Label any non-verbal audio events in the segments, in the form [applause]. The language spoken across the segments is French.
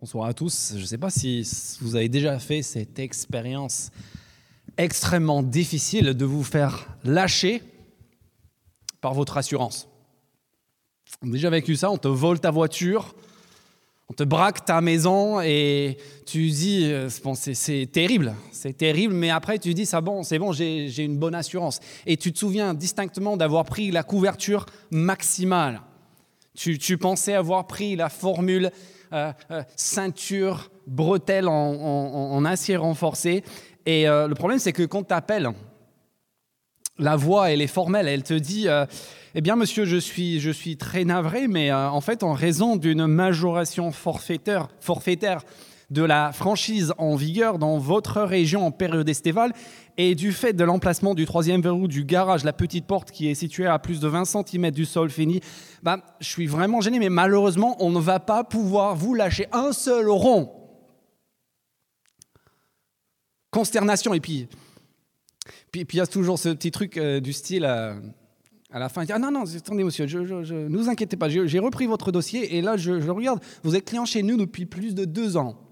Bonsoir à tous. Je ne sais pas si vous avez déjà fait cette expérience extrêmement difficile de vous faire lâcher par votre assurance. On a déjà vécu ça, on te vole ta voiture, on te braque ta maison et tu dis, euh, c'est terrible, c'est terrible, mais après tu dis, ça bon, c'est bon, j'ai une bonne assurance. Et tu te souviens distinctement d'avoir pris la couverture maximale. Tu, tu pensais avoir pris la formule euh, euh, ceinture, bretelles en, acier renforcé. Et euh, le problème, c'est que quand tu appelles, la voix, elle est formelle. Elle te dit Eh bien, monsieur, je suis, je suis très navré, mais en fait, en raison d'une majoration forfaitaire de la franchise en vigueur dans votre région en période estivale. Et du fait de l'emplacement du troisième verrou du garage, la petite porte qui est située à plus de 20 cm du sol fini, bah, je suis vraiment gêné, mais malheureusement, on ne va pas pouvoir vous lâcher un seul rond. Consternation, et puis puis il y a toujours ce petit truc euh, du style euh, à la fin, il dit, ah non, non, attendez monsieur, je, ne vous inquiétez pas, j'ai repris votre dossier et là je regarde, vous êtes client chez nous depuis plus de deux ans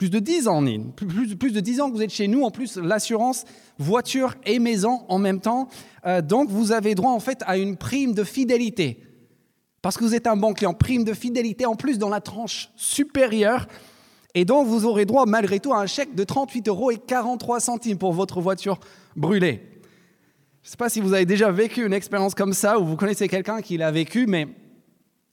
plus de 10 ans, plus, plus, de 10 ans que vous êtes chez nous, en plus l'assurance voiture et maison en même temps. Euh, donc vous avez droit en fait à une prime de fidélité. Parce que vous êtes un bon client, prime de fidélité en plus dans la tranche supérieure. Et donc vous aurez droit malgré tout à un chèque de 38 euros et 43 centimes pour votre voiture brûlée. Je ne sais pas si vous avez déjà vécu une expérience comme ça ou vous connaissez quelqu'un qui l'a vécu, mais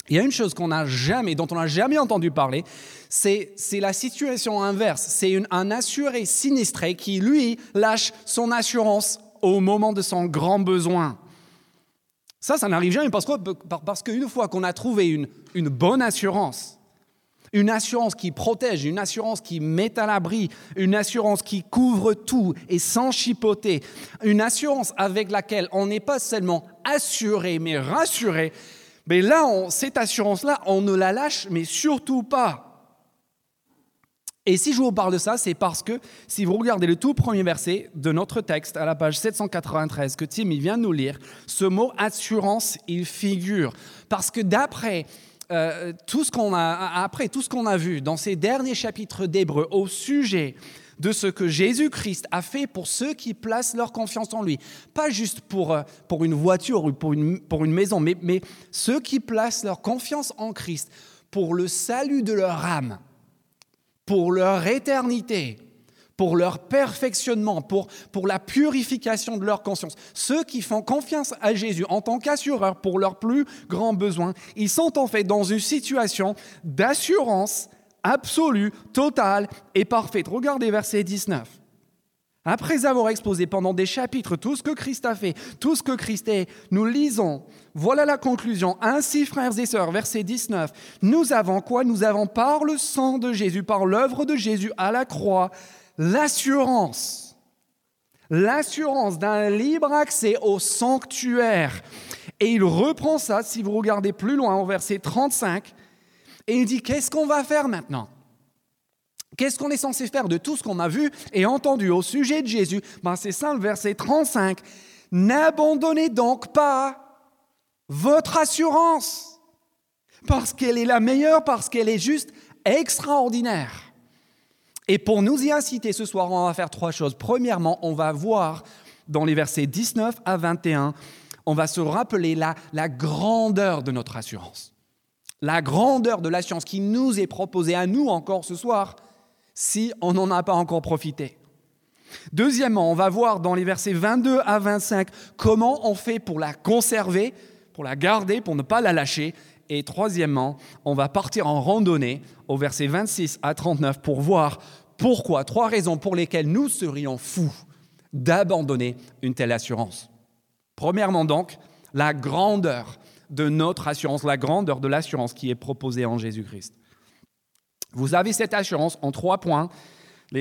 il y a une chose qu'on n'a jamais, dont on n'a jamais entendu parler, c'est la situation inverse. C'est un assuré sinistré qui, lui, lâche son assurance au moment de son grand besoin. Ça, ça n'arrive jamais parce qu'une fois qu'on a trouvé une, une bonne assurance, une assurance qui protège, une assurance qui met à l'abri, une assurance qui couvre tout et sans chipoter, une assurance avec laquelle on n'est pas seulement assuré, mais rassuré, mais là, cette assurance-là, on ne la lâche, mais surtout pas. Et si je vous parle de ça, c'est parce que si vous regardez le tout premier verset de notre texte à la page 793 que Tim vient de nous lire, ce mot assurance, il figure. Parce que d'après euh, tout ce qu'on a, après tout ce qu'on a vu dans ces derniers chapitres d'Hébreu au sujet de ce que Jésus-Christ a fait pour ceux qui placent leur confiance en lui. Pas juste pour, euh, pour une voiture ou pour une, pour une maison, mais, mais ceux qui placent leur confiance en Christ pour le salut de leur âme, pour leur éternité, pour leur perfectionnement, pour, pour la purification de leur conscience. Ceux qui font confiance à Jésus en tant qu'assureur pour leurs plus grands besoins, ils sont en fait dans une situation d'assurance absolue, totale et parfaite. Regardez verset 19. Après avoir exposé pendant des chapitres tout ce que Christ a fait, tout ce que Christ est, nous lisons, voilà la conclusion. Ainsi, frères et sœurs, verset 19, nous avons quoi? Nous avons par le sang de Jésus, par l'œuvre de Jésus à la croix, l'assurance, l'assurance d'un libre accès au sanctuaire. Et il reprend ça, si vous regardez plus loin, au verset 35, et il dit, qu'est-ce qu'on va faire maintenant? Qu'est-ce qu'on est censé faire de tout ce qu'on a vu et entendu au sujet de Jésus? Ben, C'est ça le verset 35. N'abandonnez donc pas votre assurance, parce qu'elle est la meilleure, parce qu'elle est juste extraordinaire. Et pour nous y inciter ce soir, on va faire trois choses. Premièrement, on va voir dans les versets 19 à 21, on va se rappeler la, grandeur de notre assurance la grandeur de la science qui nous est proposée à nous encore ce soir, si on n'en a pas encore profité. Deuxièmement, on va voir dans les versets 22 à 25 comment on fait pour la conserver, pour la garder, pour ne pas la lâcher. Et troisièmement, on va partir en randonnée au verset 26 à 39 pour voir pourquoi, trois raisons pour lesquelles nous serions fous d'abandonner une telle assurance. Premièrement donc, la grandeur de notre assurance, la grandeur de l'assurance qui est proposée en Jésus-Christ. Vous avez cette assurance en trois points,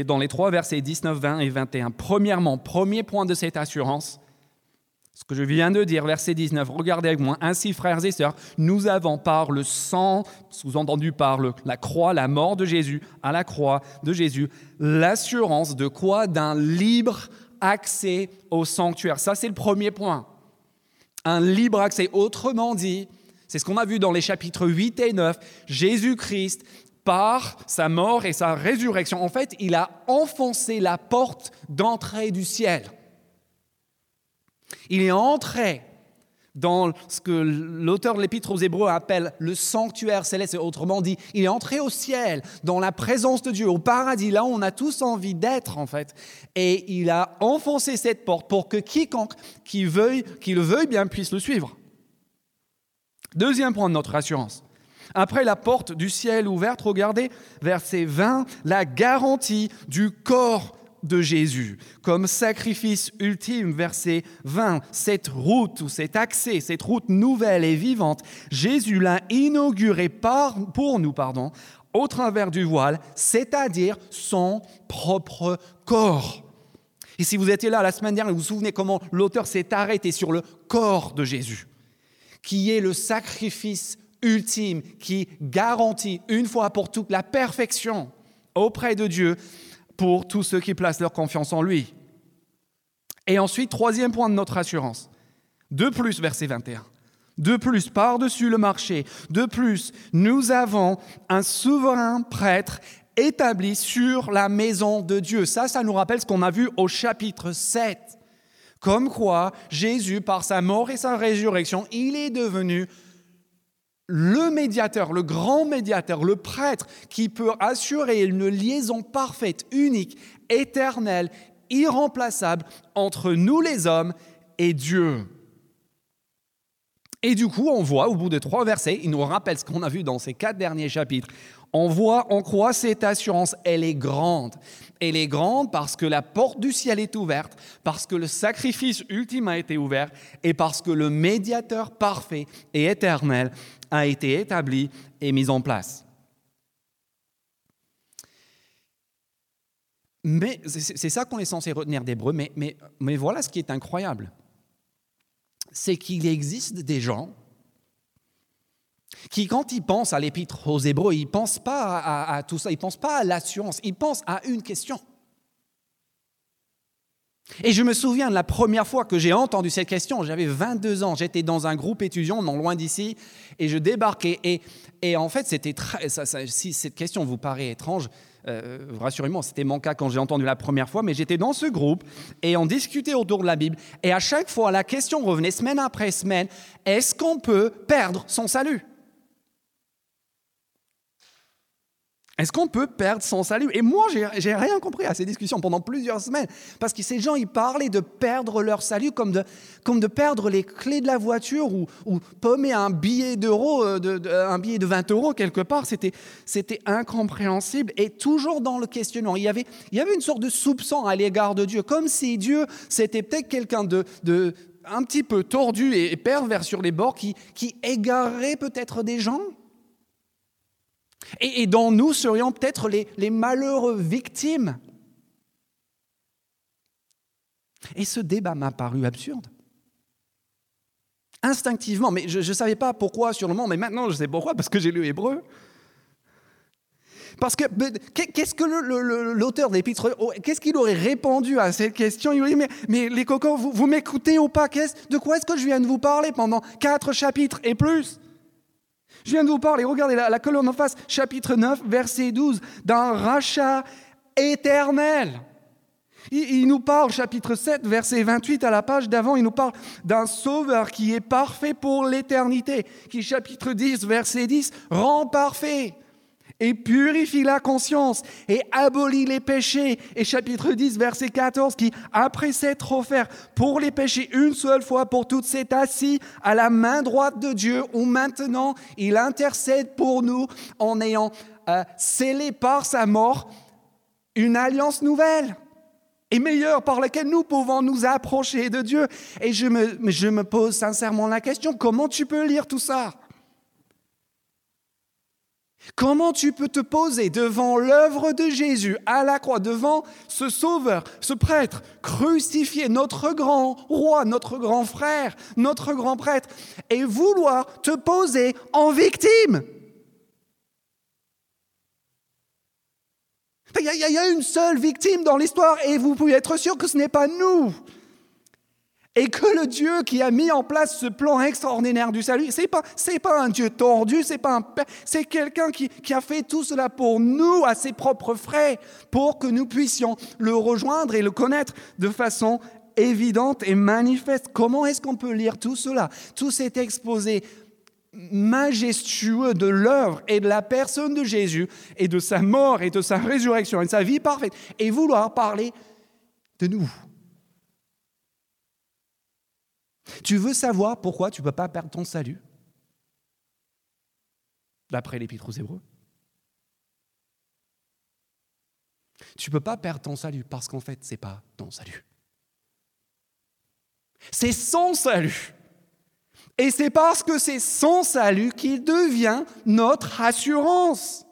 dans les trois versets 19, 20 et 21. Premièrement, premier point de cette assurance, ce que je viens de dire, verset 19, regardez avec moi, ainsi frères et sœurs, nous avons par le sang, sous-entendu par la croix, la mort de Jésus, à la croix de Jésus, l'assurance de quoi? D'un libre accès au sanctuaire. Ça, c'est le premier point un libre accès. Autrement dit, c'est ce qu'on a vu dans les chapitres 8 et 9, Jésus-Christ par sa mort et sa résurrection. En fait, il a enfoncé la porte d'entrée du ciel. Il est entré dans ce que l'auteur de l'Épître aux Hébreux appelle le sanctuaire céleste, autrement dit, il est entré au ciel, dans la présence de Dieu, au paradis, là où on a tous envie d'être en fait. Et il a enfoncé cette porte pour que quiconque qui, veuille, qui le veuille bien puisse le suivre. Deuxième point de notre assurance. Après la porte du ciel ouverte, regardez verset 20, la garantie du corps de Jésus comme sacrifice ultime, verset 20. Cette route ou cet accès, cette route nouvelle et vivante, Jésus l'a inaugurée pour nous pardon, au travers du voile, c'est-à-dire son propre corps. Et si vous étiez là la semaine dernière, vous vous souvenez comment l'auteur s'est arrêté sur le corps de Jésus, qui est le sacrifice ultime, qui garantit une fois pour toutes la perfection auprès de Dieu pour tous ceux qui placent leur confiance en lui. Et ensuite, troisième point de notre assurance. De plus, verset 21. De plus, par-dessus le marché, de plus, nous avons un souverain prêtre établi sur la maison de Dieu. Ça, ça nous rappelle ce qu'on a vu au chapitre 7. Comme quoi, Jésus, par sa mort et sa résurrection, il est devenu le médiateur, le grand médiateur, le prêtre qui peut assurer une liaison parfaite, unique, éternelle, irremplaçable entre nous les hommes et Dieu. Et du coup, on voit au bout de trois versets, il nous rappelle ce qu'on a vu dans ces quatre derniers chapitres, on voit, on croit cette assurance, elle est grande. Elle est grande parce que la porte du ciel est ouverte, parce que le sacrifice ultime a été ouvert et parce que le médiateur parfait et éternel a été établi et mis en place. Mais c'est ça qu'on est censé retenir d'Hébreu, mais, mais, mais voilà ce qui est incroyable. C'est qu'il existe des gens qui, quand ils pensent à l'épître aux Hébreux, ils ne pensent pas à, à, tout ça, ils ne pensent pas à l'assurance, ils pensent à une question. Et je me souviens de la première fois que j'ai entendu cette question, j'avais 22 ans, j'étais dans un groupe étudiant non loin d'ici, et je débarquais. Et, en fait, c'était très, si cette question vous paraît étrange, euh, rassurez-moi, c'était mon cas quand j'ai entendu la première fois, mais j'étais dans ce groupe et on discutait autour de la Bible. Et à chaque fois, la question revenait semaine après semaine, est-ce qu'on peut perdre son salut? Est-ce qu'on peut perdre son salut? Et moi, j'ai rien compris à ces discussions pendant plusieurs semaines, parce que ces gens, ils parlaient de perdre leur salut comme de, comme de perdre les clés de la voiture ou, ou pommer un billet d'euros, euh, de, un billet de 20 euros quelque part. C'était incompréhensible et toujours dans le questionnement. Il y avait, il y avait une sorte de soupçon à l'égard de Dieu, comme si Dieu, c'était peut-être quelqu'un de, de un petit peu tordu et pervers sur les bords qui, qui égarerait peut-être des gens et, dont nous serions peut-être les, malheureux victimes. Et ce débat m'a paru absurde. Instinctivement, mais je ne savais pas pourquoi sur le moment, mais maintenant je sais pourquoi, parce que j'ai lu Hébreu. Parce que qu'est-ce que l'auteur de l'épître, oh, qu'est-ce qu'il aurait répondu à cette question Il aurait dit, mais, les cocos, vous m'écoutez ou pas De quoi est-ce que je viens de vous parler pendant quatre chapitres et plus? Je viens de vous parler, regardez la, colonne en face, chapitre 9, verset 12, d'un rachat éternel. Il, nous parle, chapitre 7, verset 28 à la page d'avant, il nous parle d'un sauveur qui est parfait pour l'éternité, qui, chapitre 10, verset 10, rend parfait et purifie la conscience et abolit les péchés. Et chapitre 10, verset 14, qui, après s'être offert pour les péchés une seule fois pour toutes, s'est assis à la main droite de Dieu, où maintenant il intercède pour nous en ayant euh, scellé par sa mort une alliance nouvelle et meilleure par laquelle nous pouvons nous approcher de Dieu. Et je me, je me pose sincèrement la question, comment tu peux lire tout ça? Comment tu peux te poser devant l'œuvre de Jésus à la croix, devant ce sauveur, ce prêtre crucifié, notre grand roi, notre grand frère, notre grand prêtre, et vouloir te poser en victime? Il y, a une seule victime dans l'histoire et vous pouvez être sûr que ce n'est pas nous. Et que le Dieu qui a mis en place ce plan extraordinaire du salut, c'est pas c'est pas un Dieu tordu, c'est pas un c'est quelqu'un qui, qui a fait tout cela pour nous à ses propres frais, pour que nous puissions le rejoindre et le connaître de façon évidente et manifeste. Comment est-ce qu'on peut lire tout cela? Tout cet exposé majestueux de l'œuvre et de la personne de Jésus et de sa mort et de sa résurrection et de sa vie parfaite et vouloir parler de nous. Tu veux savoir pourquoi tu ne peux pas perdre ton salut? D'après l'Épître aux Hébreux. Tu ne peux pas perdre ton salut parce qu'en fait, ce n'est pas ton salut. C'est son salut. Et c'est parce que c'est son salut qu'il devient notre assurance.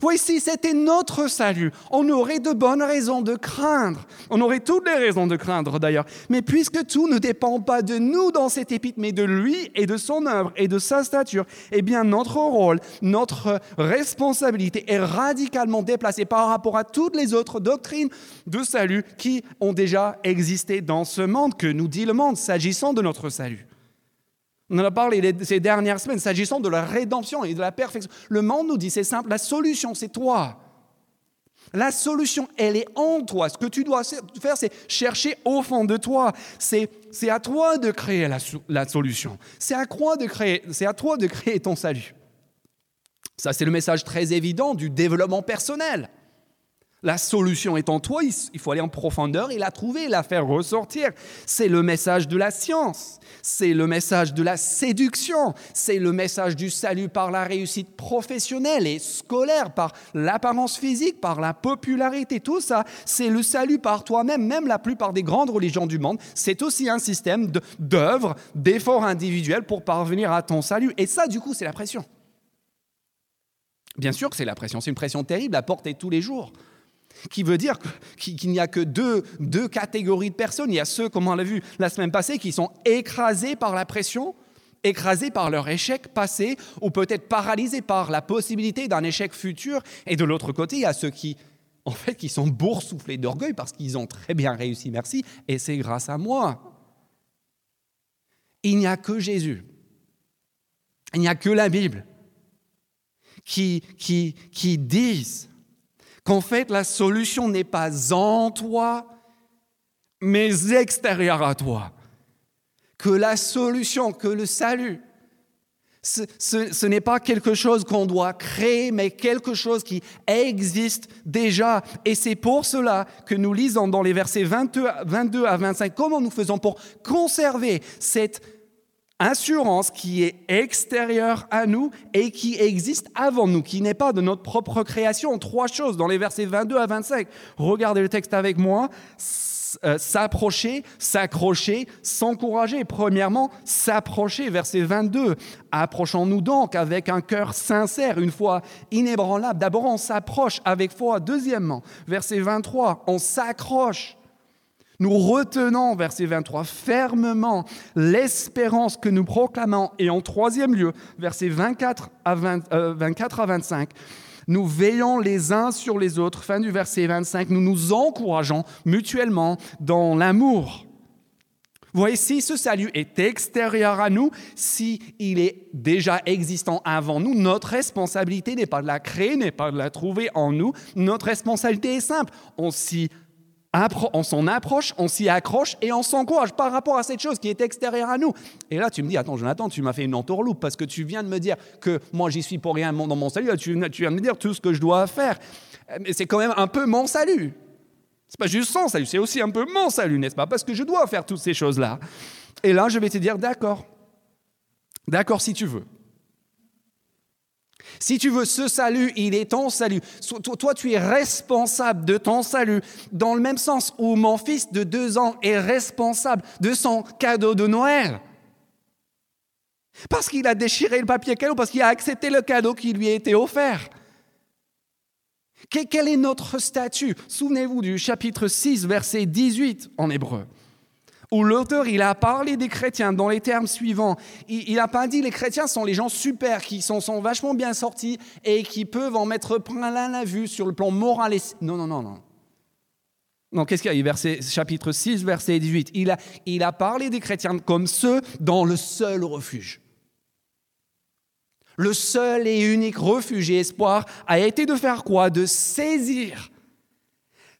Voici, c'était notre salut. On aurait de bonnes raisons de craindre. On aurait toutes les raisons de craindre d'ailleurs. Mais puisque tout ne dépend pas de nous dans cette épître, mais de lui et de son œuvre et de sa stature, eh bien notre rôle, notre responsabilité est radicalement déplacée par rapport à toutes les autres doctrines de salut qui ont déjà existé dans ce monde, que nous dit le monde, s'agissant de notre salut. On en a parlé ces dernières semaines, s'agissant de la rédemption et de la perfection. Le monde nous dit, c'est simple, la solution, c'est toi. La solution, elle est en toi. Ce que tu dois faire, c'est chercher au fond de toi. C'est à toi de créer la, solution. C'est à, de créer, à toi de créer ton salut. Ça, c'est le message très évident du développement personnel. La solution est en toi, il faut aller en profondeur et la trouver, la faire ressortir. C'est le message de la science, c'est le message de la séduction, c'est le message du salut par la réussite professionnelle et scolaire, par l'apparence physique, par la popularité. Tout ça, c'est le salut par toi-même. Même la plupart des grandes religions du monde, c'est aussi un système d'œuvres, d'efforts individuels pour parvenir à ton salut. Et ça, du coup, c'est la pression. Bien sûr que c'est la pression, c'est une pression terrible à porter tous les jours qui veut dire qu'il n'y a que deux, deux catégories de personnes. Il y a ceux, comme on l'a vu la semaine passée, qui sont écrasés par la pression, écrasés par leur échec passé, ou peut-être paralysés par la possibilité d'un échec futur. Et de l'autre côté, il y a ceux qui, en fait, qui sont boursouflés d'orgueil parce qu'ils ont très bien réussi, merci, et c'est grâce à moi. Il n'y a que Jésus. Il n'y a que la Bible qui, qui, qui disent qu'en fait la solution n'est pas en toi, mais extérieure à toi. Que la solution, que le salut, ce, ce n'est pas quelque chose qu'on doit créer, mais quelque chose qui existe déjà. Et c'est pour cela que nous lisons dans les versets 22, 22 à 25 comment nous faisons pour conserver cette assurance qui est extérieure à nous et qui existe avant nous, qui n'est pas de notre propre création. Trois choses dans les versets 22 à 25. Regardez le texte avec moi. Euh, s'approcher, s'accrocher, s'encourager. Premièrement, s'approcher, verset 22. Approchons-nous donc avec un cœur sincère, une foi inébranlable. D'abord, on s'approche avec foi. Deuxièmement, verset 23, on s'accroche nous retenons, verset 23, fermement l'espérance que nous proclamons. Et en troisième lieu, verset 24 à, 24 euh, à 25, nous veillons les uns sur les autres. Fin du verset 25, nous nous encourageons mutuellement dans l'amour. voyez, si ce salut est extérieur à nous, si il est déjà existant avant nous, notre responsabilité n'est pas de la créer, n'est pas de la trouver en nous. Notre responsabilité est simple. On s'y on s'en approche, on s'y accroche et on s'encourage par rapport à cette chose qui est extérieure à nous. Et là, tu me dis, attends, Jonathan, tu m'as fait une entourloupe parce que tu viens de me dire que moi, j'y suis pour rien dans mon salut. Tu, viens de me dire tout ce que je dois faire. Mais c'est quand même un peu mon salut. C'est pas juste son salut, c'est aussi un peu mon salut, n'est-ce pas? Parce que je dois faire toutes ces choses-là. Et là, je vais te dire, d'accord. D'accord si tu veux. Si tu veux ce salut, il est ton salut. Toi, tu es responsable de ton salut, dans le même sens où mon fils de deux ans est responsable de son cadeau de Noël. Parce qu'il a déchiré le papier cadeau, parce qu'il a accepté le cadeau qui lui a été offert. Quel est notre statut? Souvenez-vous du chapitre 6, verset 18 en hébreu où l'auteur, il a parlé des chrétiens dans les termes suivants. Il n'a pas dit les chrétiens sont les gens super, qui sont, sont, vachement bien sortis et qui peuvent en mettre plein la vue sur le plan moral. Non, non, non, non. Non, qu'est-ce qu'il y a verset, Chapitre 6, verset 18. Il a, il a parlé des chrétiens comme ceux dans le seul refuge. Le seul et unique refuge et espoir a été de faire quoi? De saisir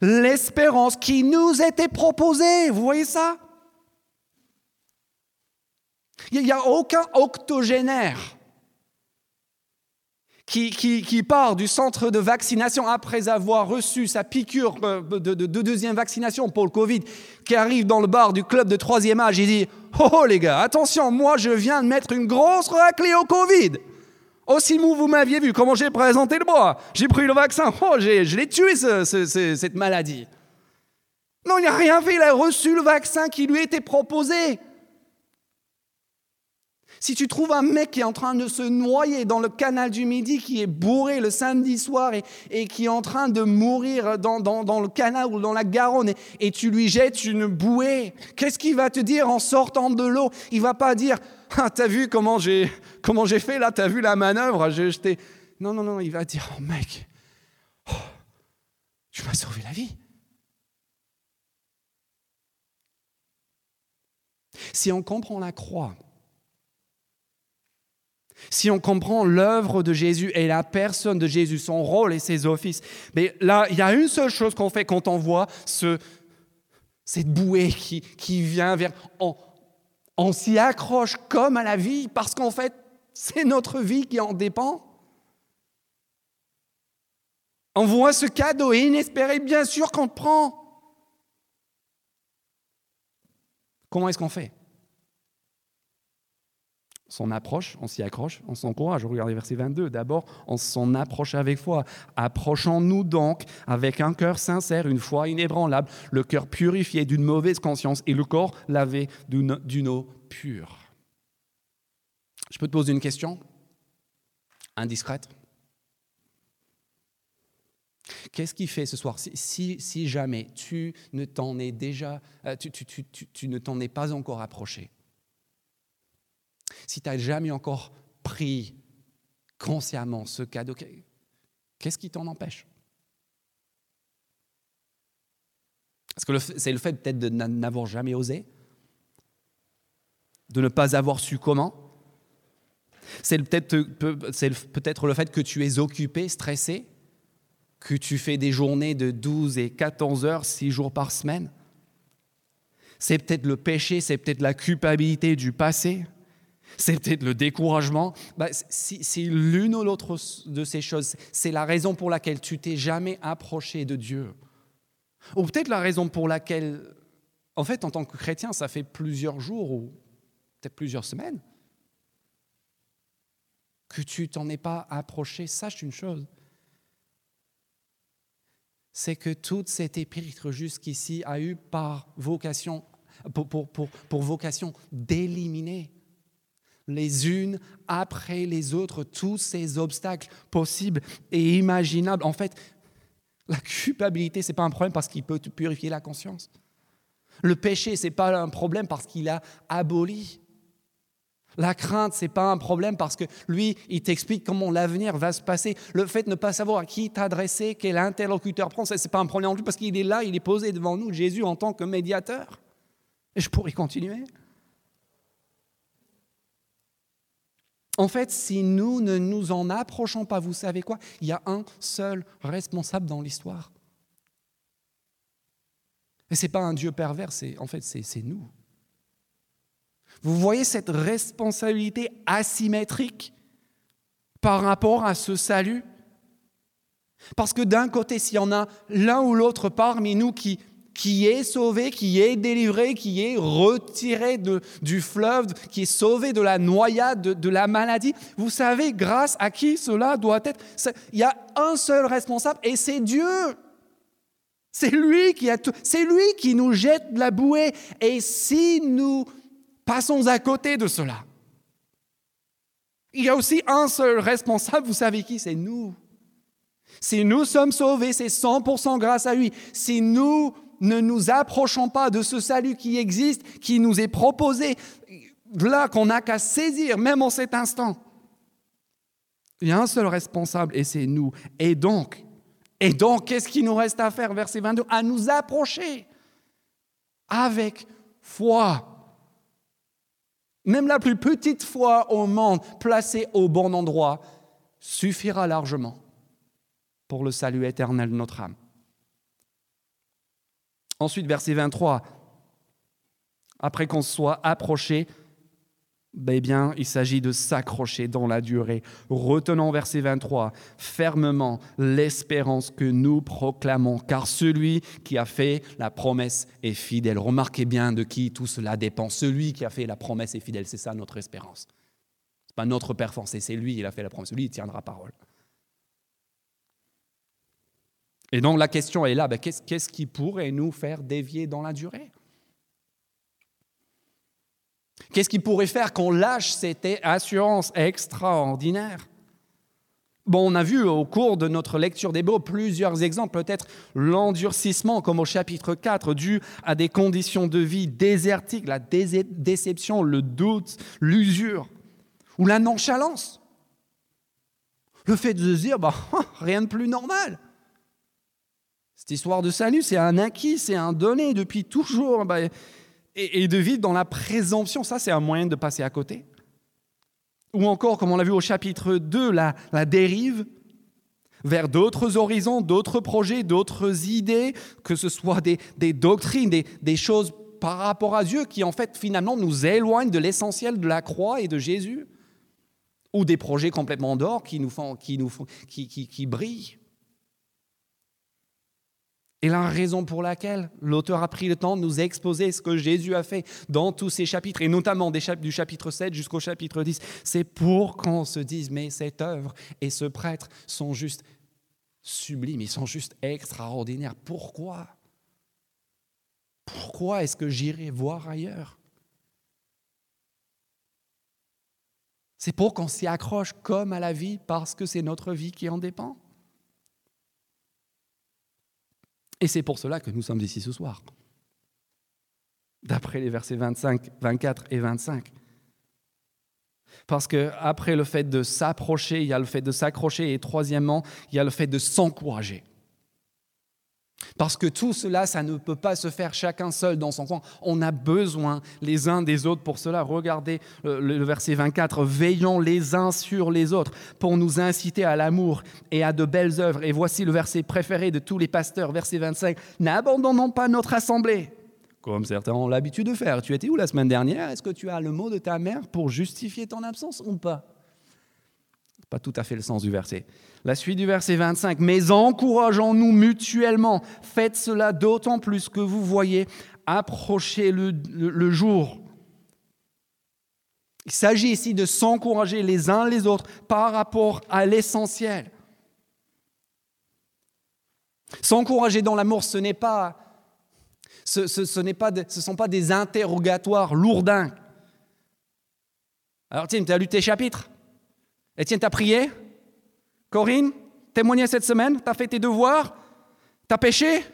l'espérance qui nous était proposée. Vous voyez ça? Il n'y a aucun octogénaire qui, part du centre de vaccination après avoir reçu sa piqûre de, deuxième vaccination pour le Covid, qui arrive dans le bar du club de troisième âge et dit oh, oh les gars, attention, moi je viens de mettre une grosse raclée au Covid. Aussi mou, vous m'aviez vu comment j'ai présenté le bois. J'ai pris le vaccin. Oh, je l'ai tué, cette maladie. Non, il n'a rien fait. Il a reçu le vaccin qui lui était proposé. Si tu trouves un mec qui est en train de se noyer dans le canal du Midi, qui est bourré le samedi soir et, qui est en train de mourir dans, le canal ou dans la Garonne et, tu lui jettes une bouée, qu'est-ce qu'il va te dire en sortant de l'eau? Il va pas dire ah, T'as vu comment j'ai, comment j'ai fait là? T'as vu la manœuvre? Jeté... Non, non, non, il va dire Oh mec, oh, tu m'as sauvé la vie. Si on comprend la croix, si on comprend l'œuvre de Jésus et la personne de Jésus, son rôle et ses offices, mais là, il y a une seule chose qu'on fait quand on voit ce, cette bouée qui, qui vient vers... On, on s'y accroche comme à la vie parce qu'en fait, c'est notre vie qui en dépend. On voit ce cadeau inespéré, bien sûr qu'on prend. Comment est-ce qu'on fait? S'en approche, on s'y accroche, on s'encourage. Regardez verset 22. D'abord, on s'en approche avec foi. Approchons-nous donc avec un cœur sincère, une foi inébranlable, le cœur purifié d'une mauvaise conscience et le corps lavé d'une eau pure. Je peux te poser une question indiscrète? Qu'est-ce qui fait ce soir? Si, jamais tu ne t'en es déjà, euh, tu ne t'en es pas encore approché si tu n'as jamais encore pris consciemment ce cadeau, qu'est-ce qui t'en empêche? Est-ce que c'est le fait peut-être de n'avoir jamais osé De ne pas avoir su comment. C'est peut-être peut le fait que tu es occupé, stressé, que tu fais des journées de 12 et 14 heures, 6 jours par semaine. C'est peut-être le péché, c'est peut-être la culpabilité du passé peut-être le découragement. Bah, c'est l'une ou l'autre de ces choses. C'est la raison pour laquelle tu t'es jamais approché de Dieu. Ou peut-être la raison pour laquelle, en fait, en tant que chrétien, ça fait plusieurs jours ou peut-être plusieurs semaines que tu t'en es pas approché. Sache une chose, c'est que toute cette épître jusqu'ici a eu par vocation, pour vocation d'éliminer les unes après les autres tous ces obstacles possibles et imaginables. En fait, la culpabilité, ce n'est pas un problème parce qu'il peut purifier la conscience. Le péché, ce n'est pas un problème parce qu'il a aboli. La crainte, ce n'est pas un problème parce que lui, il t'explique comment l'avenir va se passer. Le fait de ne pas savoir à qui t'adresser, quel interlocuteur prendre, ce n'est pas un problème non plus parce qu'il est là, il est posé devant nous, Jésus, en tant que médiateur. Et je pourrais continuer. En fait, si nous ne nous en approchons pas, vous savez quoi? Il y a un seul responsable dans l'histoire. Et ce n'est pas un Dieu pervers, en fait, c'est nous. Vous voyez cette responsabilité asymétrique par rapport à ce salut? Parce que d'un côté, s'il y en a l'un ou l'autre parmi nous qui qui est sauvé, qui est délivré, qui est retiré du fleuve, qui est sauvé de la noyade, de, la maladie. Vous savez grâce à qui cela doit être? Il y a un seul responsable et c'est Dieu. C'est lui qui lui qui nous jette la bouée. Et si nous passons à côté de cela, il y a aussi un seul responsable. Vous savez qui? C'est nous. Si nous sommes sauvés, c'est 100% grâce à lui. Si nous ne nous approchons pas de ce salut qui existe, qui nous est proposé, là qu'on n'a qu'à saisir, même en cet instant. Il y a un seul responsable et c'est nous. Et donc, Et donc, qu'est-ce qu'il nous reste à faire, verset 22 À nous approcher avec foi. Même la plus petite foi au monde, placée au bon endroit, suffira largement pour le salut éternel de notre âme. Ensuite, verset 23, après qu'on soit approché, ben bien, il s'agit de s'accrocher dans la durée. Retenons verset 23, fermement l'espérance que nous proclamons, car celui qui a fait la promesse est fidèle. Remarquez bien de qui tout cela dépend. Celui qui a fait la promesse est fidèle, c'est ça notre espérance. Ce n'est pas notre performance, c'est lui qui a fait la promesse. Lui, il tiendra parole. Et donc la question est là, ben, qu'est-ce qui pourrait nous faire dévier dans la durée? Qu'est-ce qui pourrait faire qu'on lâche cette assurance extraordinaire? Bon, on a vu au cours de notre lecture des mots plusieurs exemples, peut-être l'endurcissement, comme au chapitre 4, dû à des conditions de vie désertiques, la déception, le doute, l'usure, ou la nonchalance. Le fait de se dire, bah, [laughs] rien de plus normal. Cette histoire de salut, c'est un acquis, c'est un donné depuis toujours. Bah, et, de vivre dans la présomption, ça c'est un moyen de passer à côté. Ou encore, comme on l'a vu au chapitre 2, la, dérive vers d'autres horizons, d'autres projets, d'autres idées, que ce soit des, doctrines, des, choses par rapport à Dieu qui en fait finalement nous éloignent de l'essentiel de la croix et de Jésus, ou des projets complètement d'or qui nous font, qui nous qui, qui, qui brillent. Et la raison pour laquelle l'auteur a pris le temps de nous exposer ce que Jésus a fait dans tous ces chapitres, et notamment du chapitre 7 jusqu'au chapitre 10, c'est pour qu'on se dise, mais cette œuvre et ce prêtre sont juste sublimes, ils sont juste extraordinaires. Pourquoi? Pourquoi est-ce que j'irai voir ailleurs? C'est pour qu'on s'y accroche comme à la vie parce que c'est notre vie qui en dépend? Et c'est pour cela que nous sommes ici ce soir. D'après les versets 25, 24 et 25. Parce que après le fait de s'approcher, il y a le fait de s'accrocher et troisièmement, il y a le fait de s'encourager. Parce que tout cela, ça ne peut pas se faire chacun seul dans son coin. On a besoin les uns des autres pour cela. Regardez euh, le verset 24. Veillons les uns sur les autres pour nous inciter à l'amour et à de belles œuvres. Et voici le verset préféré de tous les pasteurs, verset 25. N'abandonnons pas notre assemblée, comme certains ont l'habitude de faire. Tu étais où la semaine dernière? Est-ce que tu as le mot de ta mère pour justifier ton absence ou pas? Pas tout à fait le sens du verset. La suite du verset 25, mais encourageons-nous mutuellement, faites cela d'autant plus que vous voyez approcher le, jour. Il s'agit ici de s'encourager les uns les autres par rapport à l'essentiel. S'encourager dans l'amour, ce n'est pas, ce, ce, pas, ce sont pas des interrogatoires lourdins. Alors tiens, tu as lu tes chapitres? Etienne, tu as prié? Corinne, témoignais cette semaine, tu as fait tes devoirs, tu as pêché,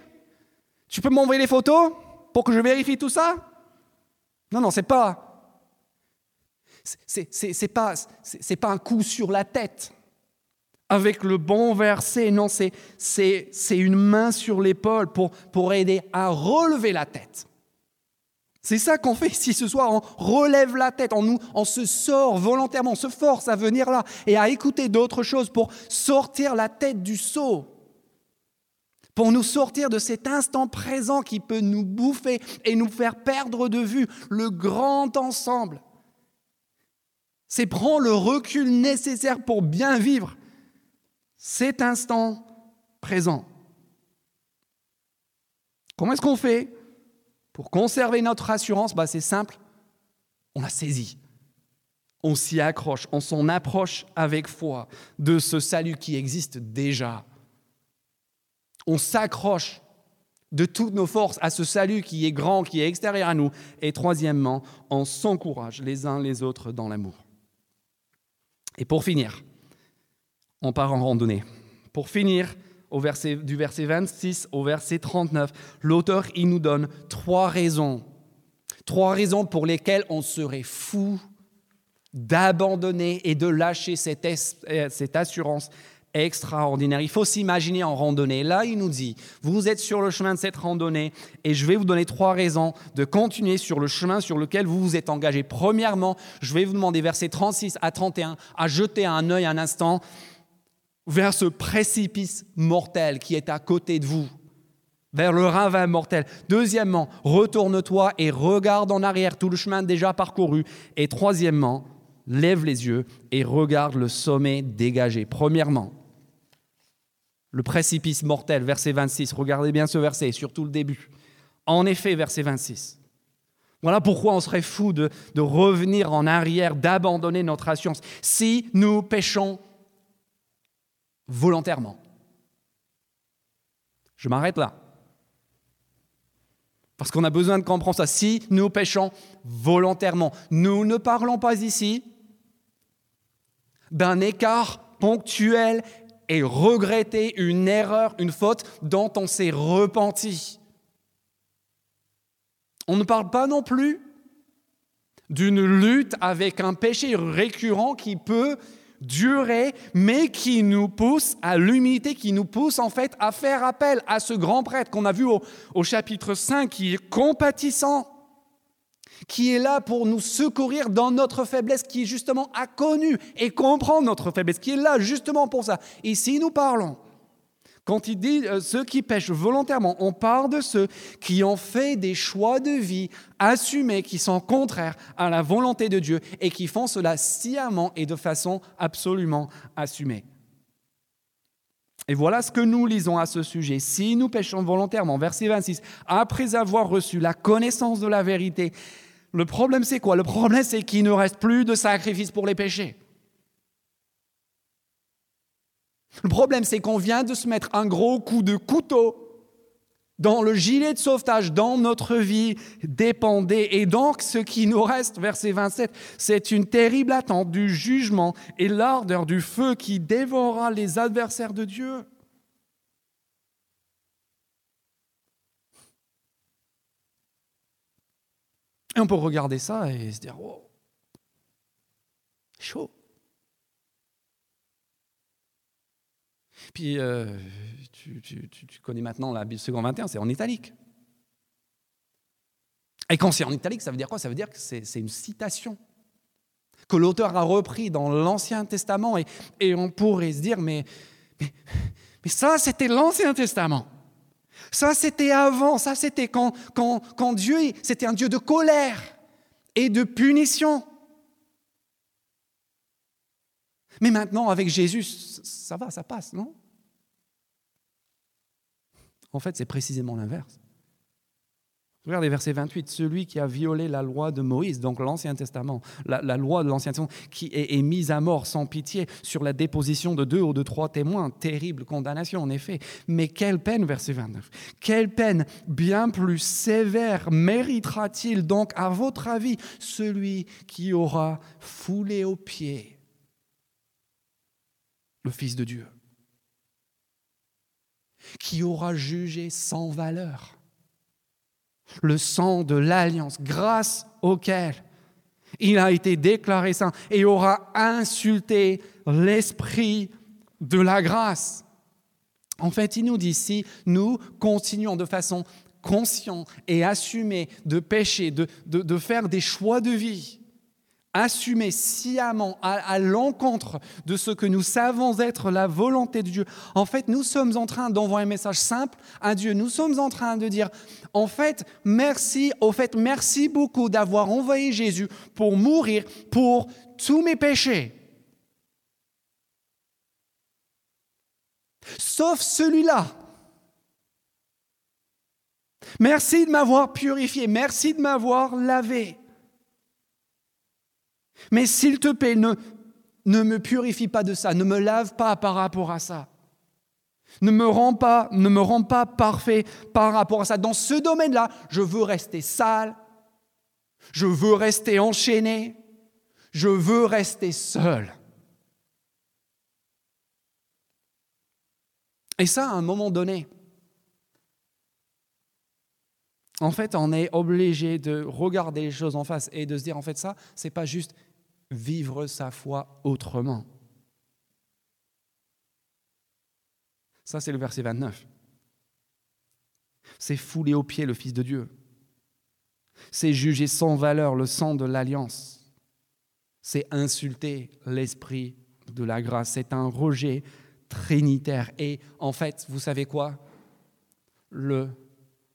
tu peux m'envoyer les photos pour que je vérifie tout ça? Non, non, c'est pas. C'est pas, un coup sur la tête avec le bon verset. Non, c'est une main sur l'épaule pour aider à relever la tête. C'est ça qu'on fait ici ce soir, on relève la tête, on, nous, on se sort volontairement, on se force à venir là et à écouter d'autres choses pour sortir la tête du seau, pour nous sortir de cet instant présent qui peut nous bouffer et nous faire perdre de vue le grand ensemble. C'est prendre le recul nécessaire pour bien vivre cet instant présent. Comment est-ce qu'on fait pour conserver notre assurance, bah, c'est simple, on la saisit. On s'y accroche, on s'en approche avec foi de ce salut qui existe déjà. On s'accroche de toutes nos forces à ce salut qui est grand, qui est extérieur à nous. Et troisièmement, on s'encourage les uns les autres dans l'amour. Et pour finir, on part en randonnée. Pour finir, verset, du verset 26 au verset 39, l'auteur, il nous donne trois raisons. Trois raisons pour lesquelles on serait fou d'abandonner et de lâcher cette, euh, cette assurance extraordinaire. Il faut s'imaginer en randonnée. Là, il nous dit, vous êtes sur le chemin de cette randonnée et je vais vous donner trois raisons de continuer sur le chemin sur lequel vous vous êtes engagé. Premièrement, je vais vous demander, versets 36 à 31, à jeter un œil un instant vers ce précipice mortel qui est à côté de vous, vers le ravin mortel. Deuxièmement, retourne-toi et regarde en arrière tout le chemin déjà parcouru. Et troisièmement, lève les yeux et regarde le sommet dégagé. Premièrement, le précipice mortel, verset 26. Regardez bien ce verset, surtout le début. En effet, verset 26. Voilà pourquoi on serait fou de, de revenir en arrière, d'abandonner notre assurance. Si nous péchons volontairement. Je m'arrête là. Parce qu'on a besoin de comprendre ça. Si nous péchons volontairement, nous ne parlons pas ici d'un écart ponctuel et regretter une erreur, une faute dont on s'est repenti. On ne parle pas non plus d'une lutte avec un péché récurrent qui peut durer, mais qui nous pousse à l'humilité, qui nous pousse en fait à faire appel à ce grand prêtre qu'on a vu au, au, chapitre 5, qui est compatissant, qui est là pour nous secourir dans notre faiblesse, qui justement a connu et comprend notre faiblesse, qui est là justement pour ça. Ici, nous parlons quand il dit euh, ceux qui pêchent volontairement, on parle de ceux qui ont fait des choix de vie assumés, qui sont contraires à la volonté de Dieu et qui font cela sciemment et de façon absolument assumée. Et voilà ce que nous lisons à ce sujet. Si nous péchons volontairement, verset 26, après avoir reçu la connaissance de la vérité, le problème c'est quoi? Le problème c'est qu'il ne reste plus de sacrifice pour les péchés. Le problème, c'est qu'on vient de se mettre un gros coup de couteau dans le gilet de sauvetage, dans notre vie dépendait. Et donc, ce qui nous reste, verset 27, c'est une terrible attente du jugement et l'ardeur du feu qui dévorera les adversaires de Dieu. Et on peut regarder ça et se dire, oh, chaud. Puis, euh, tu, connais maintenant la Bible seconde 21, c'est en italique. Et quand c'est en italique, ça veut dire quoi? Ça veut dire que c'est une citation que l'auteur a repris dans l'Ancien Testament. Et, et, on pourrait se dire, mais, mais, mais ça, c'était l'Ancien Testament. Ça, c'était avant. Ça, c'était quand, quand, quand Dieu, c'était un Dieu de colère et de punition. Mais maintenant, avec Jésus, ça va, ça passe, non? En fait, c'est précisément l'inverse. Regardez verset 28, celui qui a violé la loi de Moïse, donc l'Ancien Testament, la, loi de l'Ancien Testament, qui est, est, mise à mort sans pitié sur la déposition de deux ou de trois témoins. Terrible condamnation, en effet. Mais quelle peine, verset 29, quelle peine bien plus sévère méritera-t-il donc, à votre avis, celui qui aura foulé aux pieds le Fils de Dieu, qui aura jugé sans valeur le sang de l'alliance, grâce auquel il a été déclaré saint et aura insulté l'esprit de la grâce. En fait, il nous dit, si nous continuons de façon consciente et assumée de pécher, de, de, de faire des choix de vie, assumer sciemment à, l'encontre de ce que nous savons être la volonté de Dieu. En fait, nous sommes en train d'envoyer un message simple à Dieu. Nous sommes en train de dire, en fait, merci, au fait, merci beaucoup d'avoir envoyé Jésus pour mourir pour tous mes péchés. Sauf celui-là. Merci de m'avoir purifié, merci de m'avoir lavé. Mais s'il te plaît, ne, me purifie pas de ça, ne me lave pas par rapport à ça. Ne me rends pas, ne me rends pas parfait par rapport à ça. Dans ce domaine-là, je veux rester sale, je veux rester enchaîné, je veux rester seul. Et ça, à un moment donné, en fait, on est obligé de regarder les choses en face et de se dire, en fait, ça, c'est pas juste vivre sa foi autrement. Ça, c'est le verset 29. C'est fouler aux pieds le Fils de Dieu. C'est juger sans valeur le sang de l'alliance. C'est insulter l'Esprit de la grâce. C'est un rejet trinitaire. Et en fait, vous savez quoi? Le,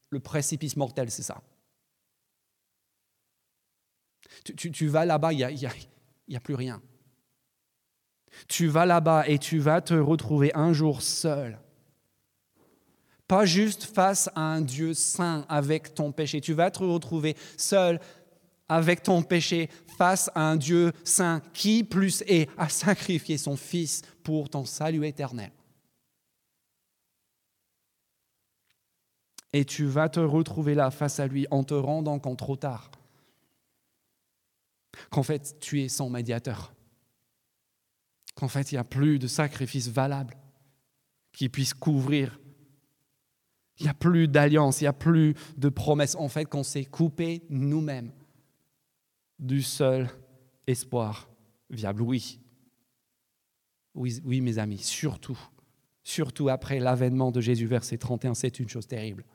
le précipice mortel, c'est ça. Tu, vas là-bas, il y a, y a plus rien. Tu vas là-bas et tu vas te retrouver un jour seul. Pas juste face à un Dieu saint avec ton péché. Tu vas te retrouver seul avec ton péché face à un Dieu saint qui plus est a sacrifié son Fils pour ton salut éternel. Et tu vas te retrouver là face à lui en te rendant compte trop tard qu'en fait tu es son médiateur, qu'en fait il n'y a plus de sacrifice valable qui puisse couvrir, il n'y a plus d'alliance, il n'y a plus de promesse, en fait qu'on s'est coupé nous-mêmes du seul espoir viable. Oui. oui, oui mes amis, surtout, surtout après l'avènement de Jésus, verset 31, c'est une chose terrible.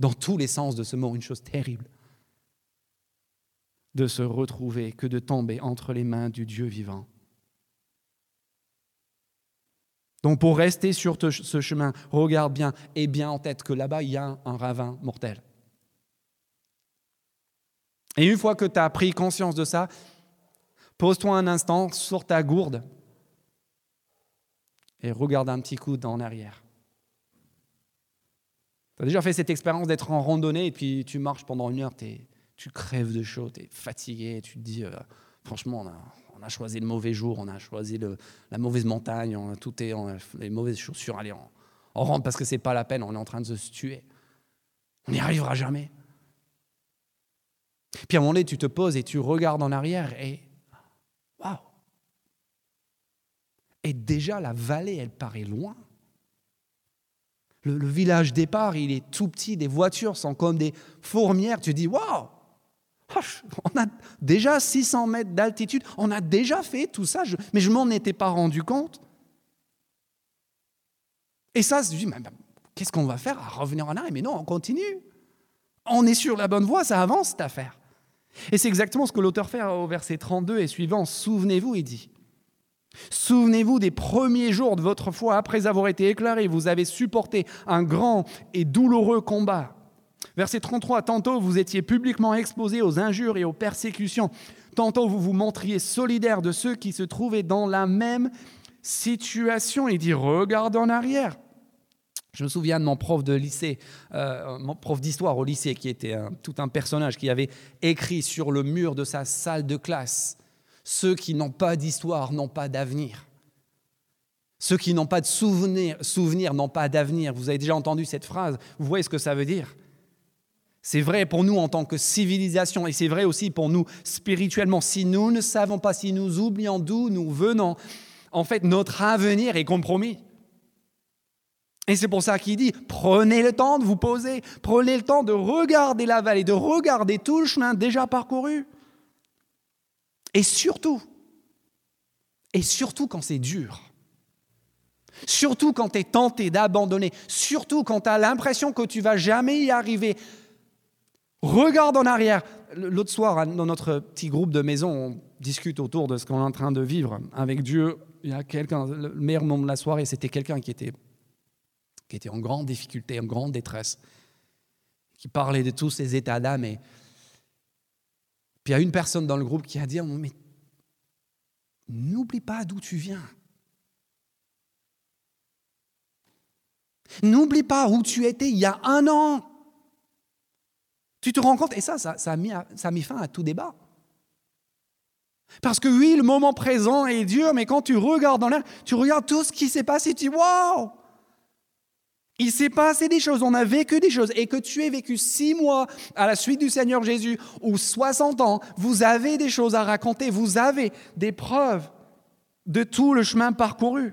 Dans tous les sens de ce mot, une chose terrible de se retrouver que de tomber entre les mains du Dieu vivant. Donc pour rester sur ce chemin, regarde bien et bien en tête que là-bas, il y a un ravin mortel. Et une fois que tu as pris conscience de ça, pose-toi un instant sur ta gourde et regarde un petit coup en arrière. Tu as déjà fait cette expérience d'être en randonnée et puis tu marches pendant une heure, crèves de chaud, tu es fatigué, tu te dis, euh, franchement, on a, choisi le mauvais jour, on a choisi la mauvaise montagne, on a tout est, les mauvaises chaussures, allez, on, rentre parce que c'est pas la peine, on est en train de se tuer. On n'y arrivera jamais. Puis à un moment donné, tu te poses et tu regardes en arrière et waouh! Et déjà, la vallée, elle paraît loin. Le, village départ, il est tout petit, des voitures sont comme des fourmières. Tu dis waouh! On a déjà 600 mètres d'altitude, on a déjà fait tout ça, mais je m'en étais pas rendu compte. Et ça, je dis, qu'est-ce qu'on va faire à revenir en arrière? Mais non, on continue. On est sur la bonne voie, ça avance cette affaire. Et c'est exactement ce que l'auteur fait au verset 32 et suivant. Souvenez-vous, il dit. Souvenez-vous des premiers jours de votre foi après avoir été éclairé. Vous avez supporté un grand et douloureux combat. Verset 33, tantôt vous étiez publiquement exposés aux injures et aux persécutions. Tantôt vous vous montriez solidaire de ceux qui se trouvaient dans la même situation. Il dit, regarde en arrière. Je me souviens de mon prof de lycée, euh, mon prof d'histoire au lycée, qui était tout un personnage qui avait écrit sur le mur de sa salle de classe Ceux qui n'ont pas d'histoire n'ont pas d'avenir. Ceux qui n'ont pas de souvenir, souvenir n'ont pas d'avenir. Vous avez déjà entendu cette phrase Vous voyez ce que ça veut dire? C'est vrai pour nous en tant que civilisation et c'est vrai aussi pour nous spirituellement. Si nous ne savons pas, si nous oublions d'où nous venons, en fait, notre avenir est compromis. Et c'est pour ça qu'il dit, prenez le temps de vous poser, prenez le temps de regarder la vallée, de regarder tout le chemin déjà parcouru. Et surtout, et surtout quand c'est dur, surtout quand tu es tenté d'abandonner, surtout quand tu as l'impression que tu vas jamais y arriver, regarde en arrière. L'autre soir, dans notre petit groupe de maison, on discute autour de ce qu'on est en train de vivre avec Dieu. Il y a quelqu'un, le meilleur moment de la soirée, c'était quelqu'un qui était qui était en grande difficulté, en grande détresse, qui parlait de tous ses états d'âme. Et puis il y a une personne dans le groupe qui a dit Mais n'oublie pas d'où tu viens. N'oublie pas où tu étais il y a un an. Tu te rends compte Et ça, ça, a mis, ça a mis fin à tout débat. Parce que oui, le moment présent est dur, mais quand tu regardes dans l'air, tu regardes tout ce qui s'est passé, tu dis Waouh il s'est passé des choses, on a vécu des choses, et que tu aies vécu six mois à la suite du Seigneur Jésus ou 60 ans, vous avez des choses à raconter, vous avez des preuves de tout le chemin parcouru.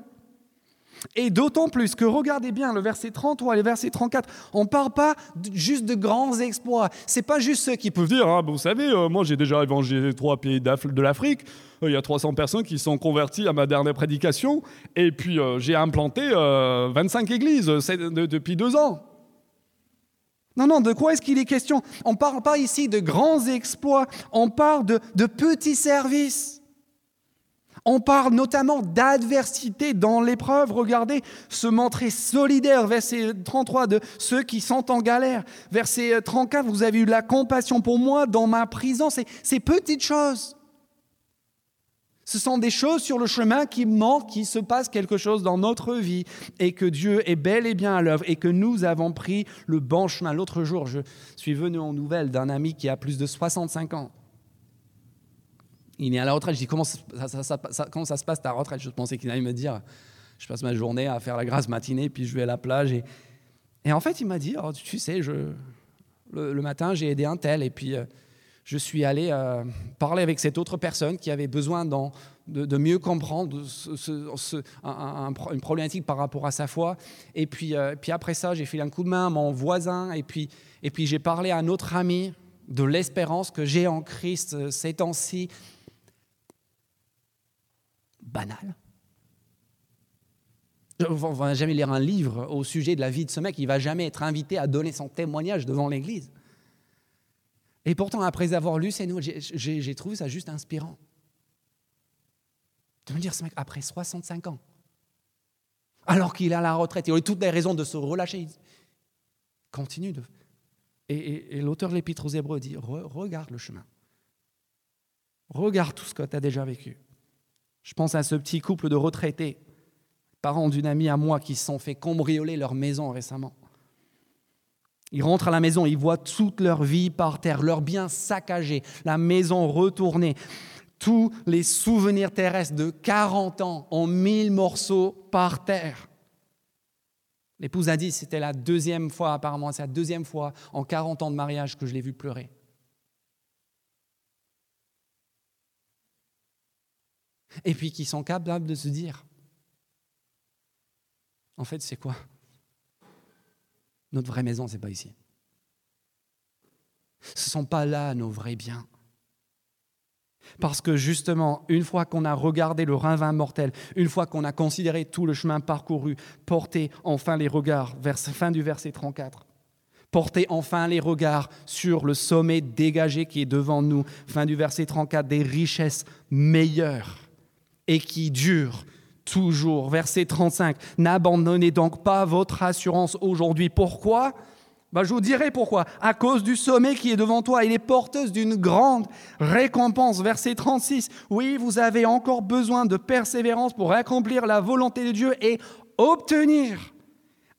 Et d'autant plus que regardez bien le verset 33 et le verset 34, on ne parle pas juste de grands exploits. C'est pas juste ceux qui peuvent dire, ah, vous savez, euh, moi j'ai déjà évangélisé trois pays de l'Afrique, euh, il y a 300 personnes qui sont converties à ma dernière prédication, et puis euh, j'ai implanté 25 églises depuis deux ans. Non, non, de quoi est-ce qu'il est question? On ne parle pas ici de grands exploits, on parle de petits services. On parle notamment d'adversité dans l'épreuve. Regardez, se montrer solidaire, verset 33, de ceux qui sont en galère. Verset 34, vous avez eu la compassion pour moi dans ma prison. C'est ces petites choses. Ce sont des choses sur le chemin qui montrent qu'il se passe quelque chose dans notre vie et que Dieu est bel et bien à l'œuvre et que nous avons pris le bon chemin. L'autre jour, je suis venu en nouvelle d'un ami qui a plus de 65 ans il est à la retraite. Je dis comment ça, se passe ta retraite? Je pensais qu'il allait me dire je passe ma journée à faire la grasse matinée, puis je vais à la plage. Et, en fait, il m'a dit oh, tu sais, le, matin, j'ai aidé un tel, et puis euh, je suis allé euh, parler avec cette autre personne qui avait besoin de, mieux comprendre une problématique par rapport à sa foi. Et puis, euh, puis après ça, j'ai fait un coup de main à mon voisin, et puis, et puis j'ai parlé à un autre ami de l'espérance que j'ai en Christ ces temps-ci banal. On ne va jamais lire un livre au sujet de la vie de ce mec, il ne va jamais être invité à donner son témoignage devant l'Église. Et pourtant, après avoir lu ces notes, j'ai trouvé ça juste inspirant. De me dire, ce mec, après 65 ans, alors qu'il est à la retraite, il a toutes les raisons de se relâcher, il continue de... Et, l'auteur de l'Épître aux Hébreux dit, regarde le chemin. Regarde tout ce que tu as déjà vécu. Je pense à ce petit couple de retraités, parents d'une amie à moi, qui se sont fait cambrioler leur maison récemment. Ils rentrent à la maison, ils voient toute leur vie par terre, leurs biens saccagés, la maison retournée, tous les souvenirs terrestres de 40 ans en mille morceaux par terre. L'épouse a dit, c'était la deuxième fois, apparemment, c'est la deuxième fois en 40 ans de mariage que je l'ai vu pleurer. Et puis qui sont capables de se dire, en fait, c'est quoi? Notre vraie maison, c'est pas ici. Ce sont pas là nos vrais biens. Parce que justement, une fois qu'on a regardé le ravin mortel, une fois qu'on a considéré tout le chemin parcouru, portez enfin les regards, vers fin du verset 34, portez enfin les regards sur le sommet dégagé qui est devant nous, fin du verset 34, des richesses meilleures et qui dure toujours. Verset 35, n'abandonnez donc pas votre assurance aujourd'hui. Pourquoi? Ben, Je vous dirai pourquoi. À cause du sommet qui est devant toi, il est porteuse d'une grande récompense. Verset 36, oui, vous avez encore besoin de persévérance pour accomplir la volonté de Dieu et obtenir.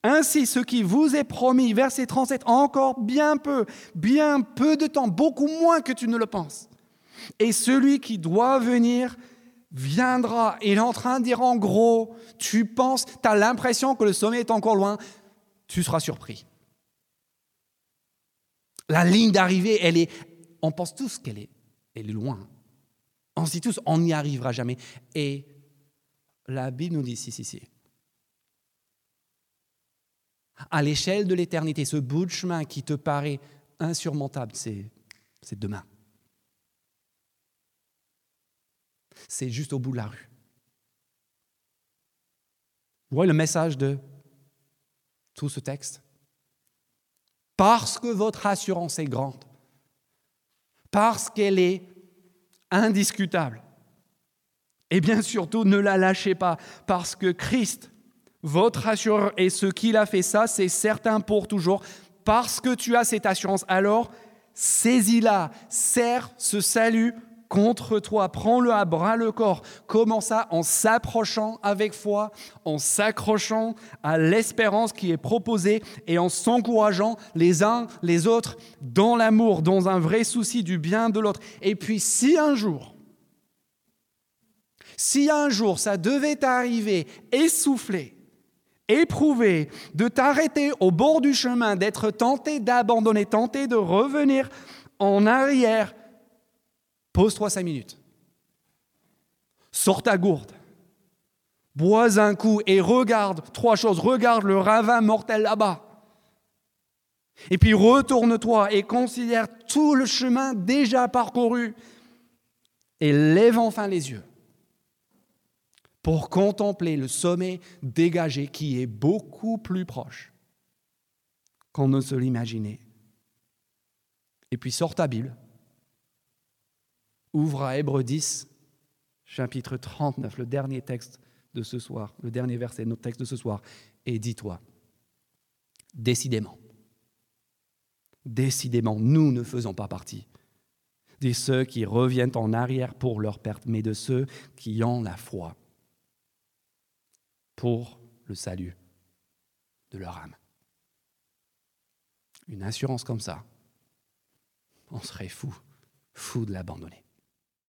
Ainsi, ce qui vous est promis, verset 37, encore bien peu, bien peu de temps, beaucoup moins que tu ne le penses. Et celui qui doit venir viendra. Il est en train de dire en gros, tu penses, tu as l'impression que le sommet est encore loin, tu seras surpris. La ligne d'arrivée, elle est, on pense tous qu'elle est, elle est loin. On se dit tous, on n'y arrivera jamais. Et la Bible nous dit, si, si, si. À l'échelle de l'éternité, ce bout de chemin qui te paraît insurmontable, c'est demain. C'est juste au bout de la rue. Vous voyez le message de tout ce texte? Parce que votre assurance est grande, parce qu'elle est indiscutable, et bien surtout ne la lâchez pas, parce que Christ, votre assureur, et ce qu'il a fait ça, c'est certain pour toujours, parce que tu as cette assurance, alors saisis-la, serre ce salut contre toi. Prends-le à bras le corps. Comment ça En s'approchant avec foi, en s'accrochant à l'espérance qui est proposée et en s'encourageant les uns les autres dans l'amour, dans un vrai souci du bien de l'autre. Et puis si un jour, si un jour ça devait arriver essoufflé, éprouvé, de t'arrêter au bord du chemin, d'être tenté d'abandonner, tenté de revenir en arrière, Pose-toi cinq minutes. Sors ta gourde. Bois un coup et regarde trois choses. Regarde le ravin mortel là-bas. Et puis retourne-toi et considère tout le chemin déjà parcouru. Et lève enfin les yeux pour contempler le sommet dégagé qui est beaucoup plus proche qu'on ne se l'imaginait. Et puis sors ta Bible, ouvre à Hébreu 10, chapitre 39, le dernier texte de ce soir, le dernier verset de notre texte de ce soir, et dis-toi, décidément, décidément, nous ne faisons pas partie de ceux qui reviennent en arrière pour leur perte, mais de ceux qui ont la foi pour le salut de leur âme. Une assurance comme ça, on serait fou, fou de l'abandonner.